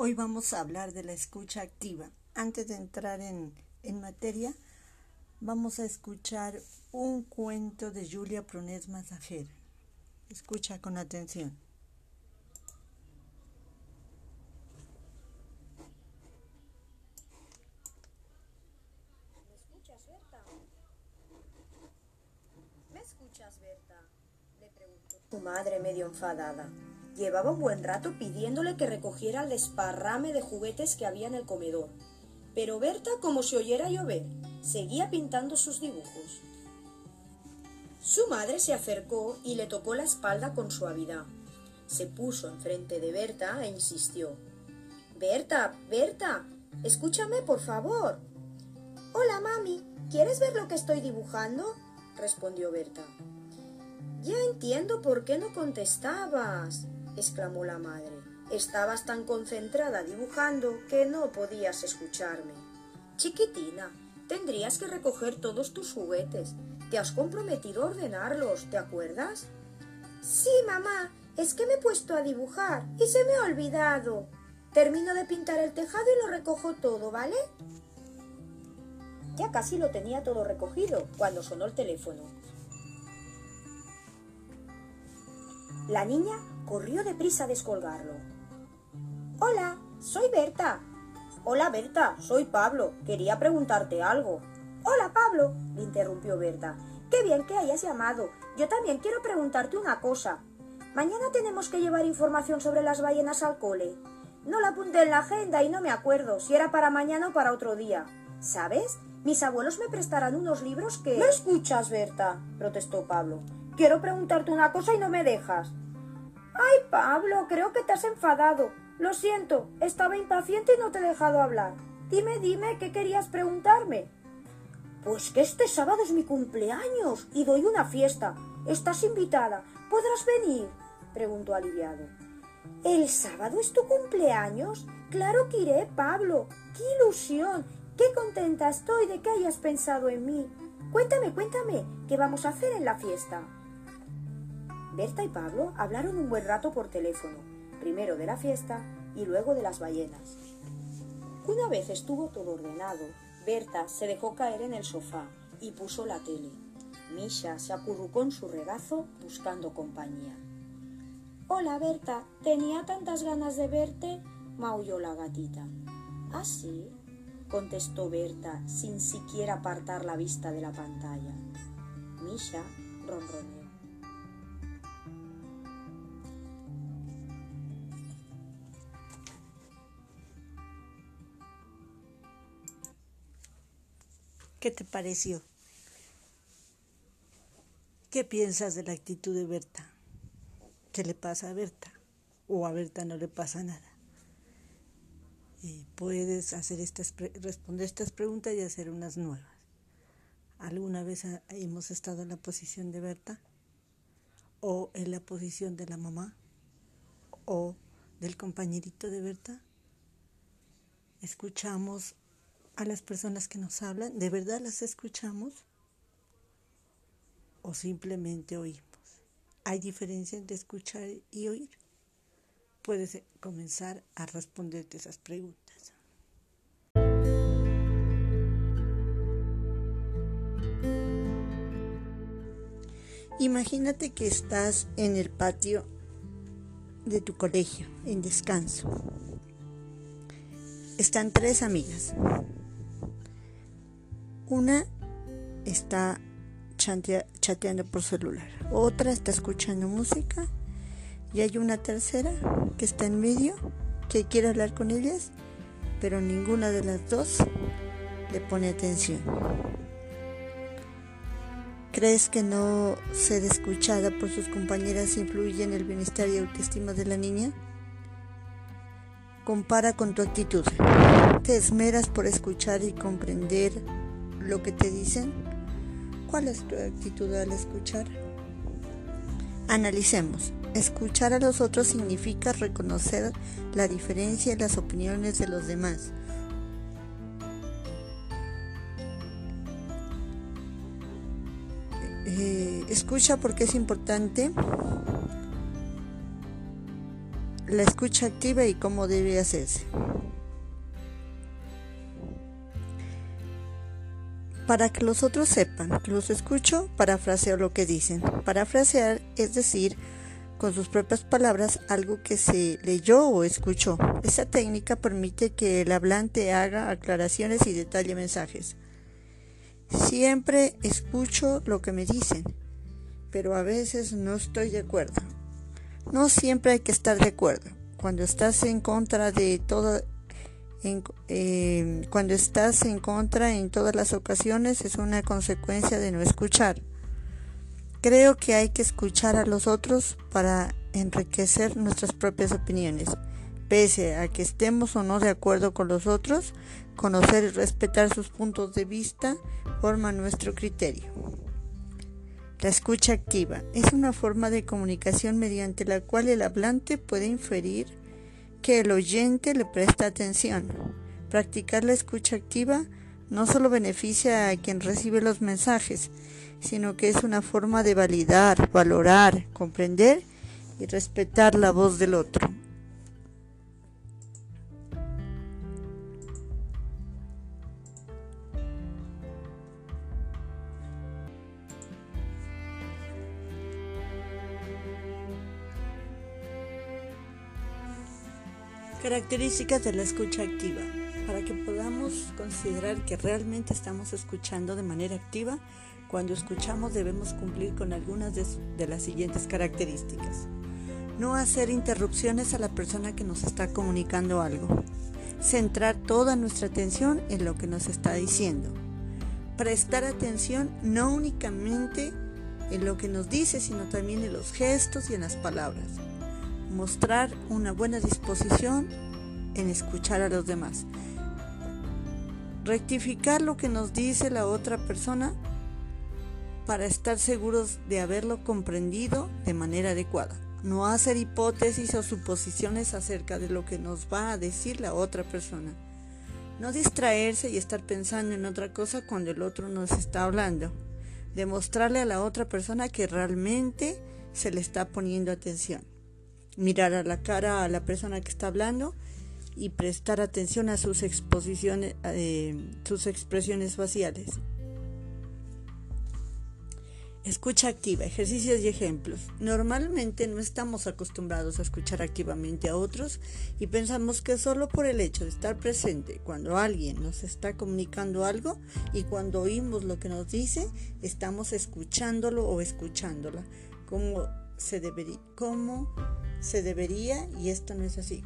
Hoy vamos a hablar de la escucha activa. Antes de entrar en, en materia, vamos a escuchar un cuento de Julia Prunes Mazajer. Escucha con atención. ¿Me escuchas, Berta? ¿Me escuchas, Berta? Le preguntó tu madre medio enfadada. Llevaba un buen rato pidiéndole que recogiera el desparrame de juguetes que había en el comedor. Pero Berta, como si oyera llover, seguía pintando sus dibujos. Su madre se acercó y le tocó la espalda con suavidad. Se puso enfrente de Berta e insistió. Berta, Berta, escúchame, por favor. Hola, mami, ¿quieres ver lo que estoy dibujando? respondió Berta. Ya entiendo por qué no contestabas, exclamó la madre. Estabas tan concentrada dibujando que no podías escucharme. Chiquitina, tendrías que recoger todos tus juguetes. Te has comprometido a ordenarlos, ¿te acuerdas? Sí, mamá, es que me he puesto a dibujar y se me ha olvidado. Termino de pintar el tejado y lo recojo todo, ¿vale? Ya casi lo tenía todo recogido cuando sonó el teléfono. La niña corrió deprisa a descolgarlo. Hola, soy Berta. Hola, Berta, soy Pablo. Quería preguntarte algo. Hola, Pablo, le interrumpió Berta. Qué bien que hayas llamado. Yo también quiero preguntarte una cosa. Mañana tenemos que llevar información sobre las ballenas al cole. No la apunté en la agenda y no me acuerdo si era para mañana o para otro día. ¿Sabes? Mis abuelos me prestarán unos libros que... ¿No escuchas, Berta? protestó Pablo. Quiero preguntarte una cosa y no me dejas. Ay, Pablo, creo que te has enfadado. Lo siento, estaba impaciente y no te he dejado hablar. Dime, dime, ¿qué querías preguntarme? Pues que este sábado es mi cumpleaños y doy una fiesta. Estás invitada. ¿Podrás venir? preguntó aliviado. ¿El sábado es tu cumpleaños? Claro que iré, Pablo. ¡Qué ilusión! ¡Qué contenta estoy de que hayas pensado en mí! Cuéntame, cuéntame, ¿qué vamos a hacer en la fiesta? Berta y Pablo hablaron un buen rato por teléfono, primero de la fiesta y luego de las ballenas. Una vez estuvo todo ordenado, Berta se dejó caer en el sofá y puso la tele. Misha se acurrucó en su regazo buscando compañía. Hola, Berta, tenía tantas ganas de verte, maulló la gatita. ¿Ah, sí? contestó Berta sin siquiera apartar la vista de la pantalla. Misha ronroneó. ¿Qué te pareció? ¿Qué piensas de la actitud de Berta? ¿Qué le pasa a Berta? ¿O a Berta no le pasa nada? Y puedes hacer estas responder estas preguntas y hacer unas nuevas. ¿Alguna vez hemos estado en la posición de Berta? ¿O en la posición de la mamá? ¿O del compañerito de Berta? ¿Escuchamos a las personas que nos hablan? ¿De verdad las escuchamos? ¿O simplemente oímos? ¿Hay diferencia entre escuchar y oír? Puedes comenzar a responderte esas preguntas. Imagínate que estás en el patio de tu colegio, en descanso. Están tres amigas. Una está chateando por celular, otra está escuchando música y hay una tercera que está en medio que quiere hablar con ellas, pero ninguna de las dos le pone atención. ¿Crees que no ser escuchada por sus compañeras influye en el bienestar y autoestima de la niña? Compara con tu actitud. ¿Te esmeras por escuchar y comprender lo que te dicen? ¿Cuál es tu actitud al escuchar? Analicemos. Escuchar a los otros significa reconocer la diferencia en las opiniones de los demás. Eh, escucha porque es importante la escucha activa y cómo debe hacerse. Para que los otros sepan que los escucho, parafraseo lo que dicen. Parafrasear es decir, con sus propias palabras, algo que se leyó o escuchó. Esta técnica permite que el hablante haga aclaraciones y detalle mensajes. Siempre escucho lo que me dicen, pero a veces no estoy de acuerdo. No siempre hay que estar de acuerdo. Cuando estás en contra de todo eh, cuando estás en contra en todas las ocasiones es una consecuencia de no escuchar. Creo que hay que escuchar a los otros para enriquecer nuestras propias opiniones. Pese a que estemos o no de acuerdo con los otros, conocer y respetar sus puntos de vista forma nuestro criterio. La escucha activa es una forma de comunicación mediante la cual el hablante puede inferir que el oyente le presta atención. Practicar la escucha activa no solo beneficia a quien recibe los mensajes, sino que es una forma de validar, valorar, comprender y respetar la voz del otro. Características de la escucha activa. Para que podamos considerar que realmente estamos escuchando de manera activa, cuando escuchamos debemos cumplir con algunas de, las siguientes características. No hacer interrupciones a la persona que nos está comunicando algo. Centrar toda nuestra atención en lo que nos está diciendo. Prestar atención no únicamente en lo que nos dice, sino también en los gestos y en las palabras mostrar una buena disposición en escuchar a los demás. Rectificar lo que nos dice la otra persona para estar seguros de haberlo comprendido de manera adecuada. No hacer hipótesis o suposiciones acerca de lo que nos va a decir la otra persona. No distraerse y estar pensando en otra cosa cuando el otro nos está hablando. Demostrarle a la otra persona que realmente se le está poniendo atención mirar a la cara a la persona que está hablando y prestar atención a sus exposiciones, eh, sus expresiones faciales. Escucha activa, ejercicios y ejemplos. Normalmente no estamos acostumbrados a escuchar activamente a otros y pensamos que solo por el hecho de estar presente cuando alguien nos está comunicando algo y cuando oímos lo que nos dice, estamos escuchándolo o escuchándola, como se debería, se debería y esto no es así.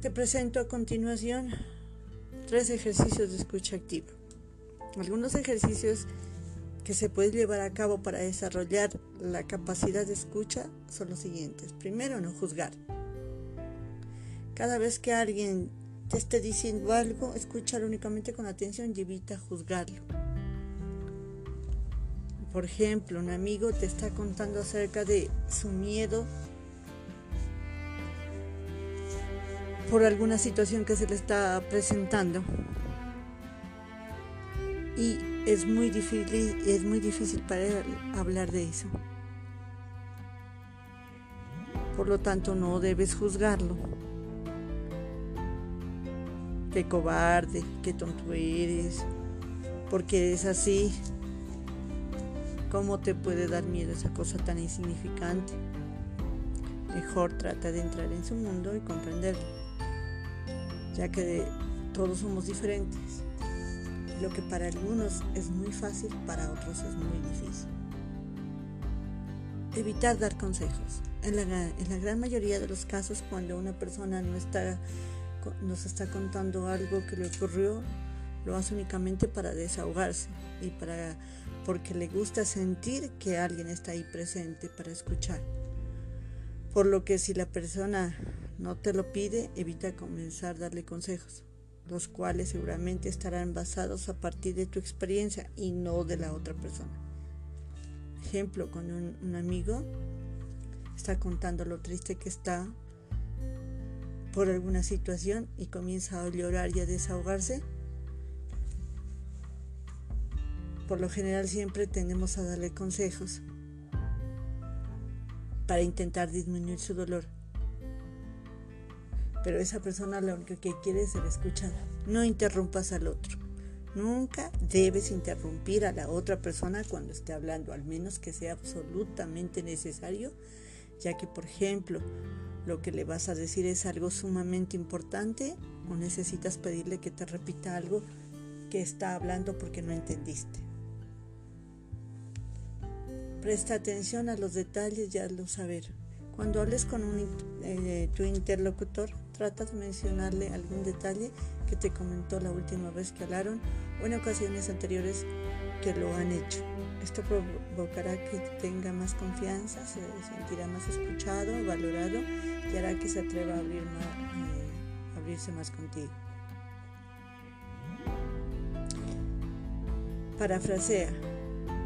Te presento a continuación tres ejercicios de escucha activa. Algunos ejercicios que se pueden llevar a cabo para desarrollar la capacidad de escucha son los siguientes. Primero, no juzgar. Cada vez que alguien te esté diciendo algo, escúchalo únicamente con atención y evita juzgarlo. Por ejemplo, un amigo te está contando acerca de su miedo por alguna situación que se le está presentando. Y es muy difícil, es muy difícil para él hablar de eso. Por lo tanto, no debes juzgarlo. Qué cobarde, qué tonto eres, porque es así. ¿Cómo te puede dar miedo esa cosa tan insignificante? Mejor trata de entrar en su mundo y comprenderlo, ya que todos somos diferentes. Lo que para algunos es muy fácil, para otros es muy difícil. Evitar dar consejos. En la, en la gran mayoría de los casos, cuando una persona no está, nos está contando algo que le ocurrió, lo hace únicamente para desahogarse y para porque le gusta sentir que alguien está ahí presente para escuchar. Por lo que si la persona no te lo pide, evita comenzar a darle consejos, los cuales seguramente estarán basados a partir de tu experiencia y no de la otra persona. Ejemplo, cuando un, un amigo está contando lo triste que está por alguna situación y comienza a llorar y a desahogarse, por lo general siempre tendemos a darle consejos. para intentar disminuir su dolor. Pero esa persona lo único que quiere es ser escuchada. No interrumpas al otro. Nunca debes interrumpir a la otra persona cuando esté hablando, al menos que sea absolutamente necesario, ya que, por ejemplo, lo que le vas a decir es algo sumamente importante o necesitas pedirle que te repita algo que está hablando porque no entendiste. Presta atención a los detalles y hazlo saber. Cuando hables con eh, tu interlocutor, trata de mencionarle algún detalle que te comentó la última vez que hablaron o en ocasiones anteriores que lo han hecho. Esto provocará que tenga más confianza, se sentirá más escuchado, valorado y hará que se atreva a, eh, abrirse más contigo. Parafrasea.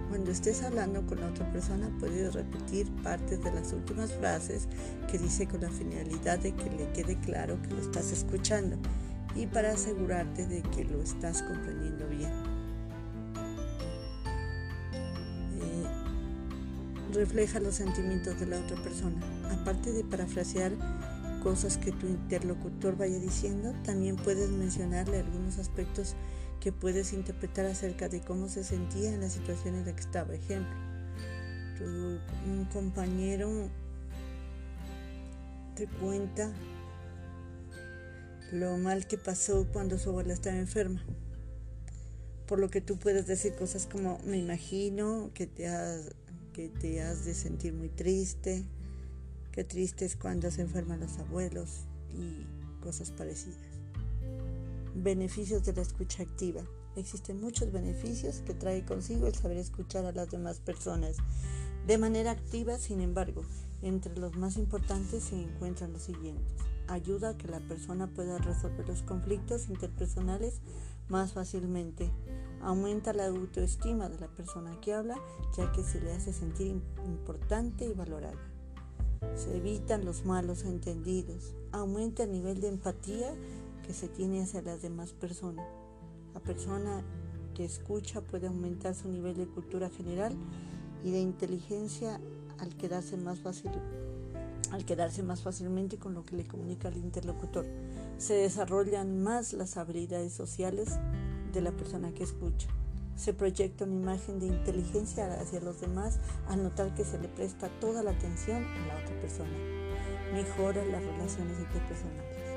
Cuando estés hablando con otra persona puedes repetir partes de las últimas frases que dice con la finalidad de que le quede claro que lo estás escuchando y para asegurarte de que lo estás comprendiendo bien. Eh, refleja los sentimientos de la otra persona. Aparte de parafrasear cosas que tu interlocutor vaya diciendo, también puedes mencionarle algunos aspectos que puedes interpretar acerca de cómo se sentía en la situación en la que estaba. Ejemplo, tu, un compañero te cuenta lo mal que pasó cuando su abuela estaba enferma. Por lo que tú puedes decir cosas como, me imagino que te has, que te has de sentir muy triste, qué triste es cuando se enferman los abuelos y cosas parecidas. Beneficios de la escucha activa. Existen muchos beneficios que trae consigo el saber escuchar a las demás personas. De manera activa, sin embargo, entre los más importantes se encuentran los siguientes. Ayuda a que la persona pueda resolver los conflictos interpersonales más fácilmente. Aumenta la autoestima de la persona que habla, ya que se le hace sentir importante y valorada. Se evitan los malos entendidos. Aumenta el nivel de empatía que se tiene hacia las demás personas. La persona que escucha puede aumentar su nivel de cultura general y de inteligencia al quedarse más fácil al quedarse más fácilmente con lo que le comunica el interlocutor. Se desarrollan más las habilidades sociales de la persona que escucha. Se proyecta una imagen de inteligencia hacia los demás al notar que se le presta toda la atención a la otra persona. Mejora las relaciones interpersonales.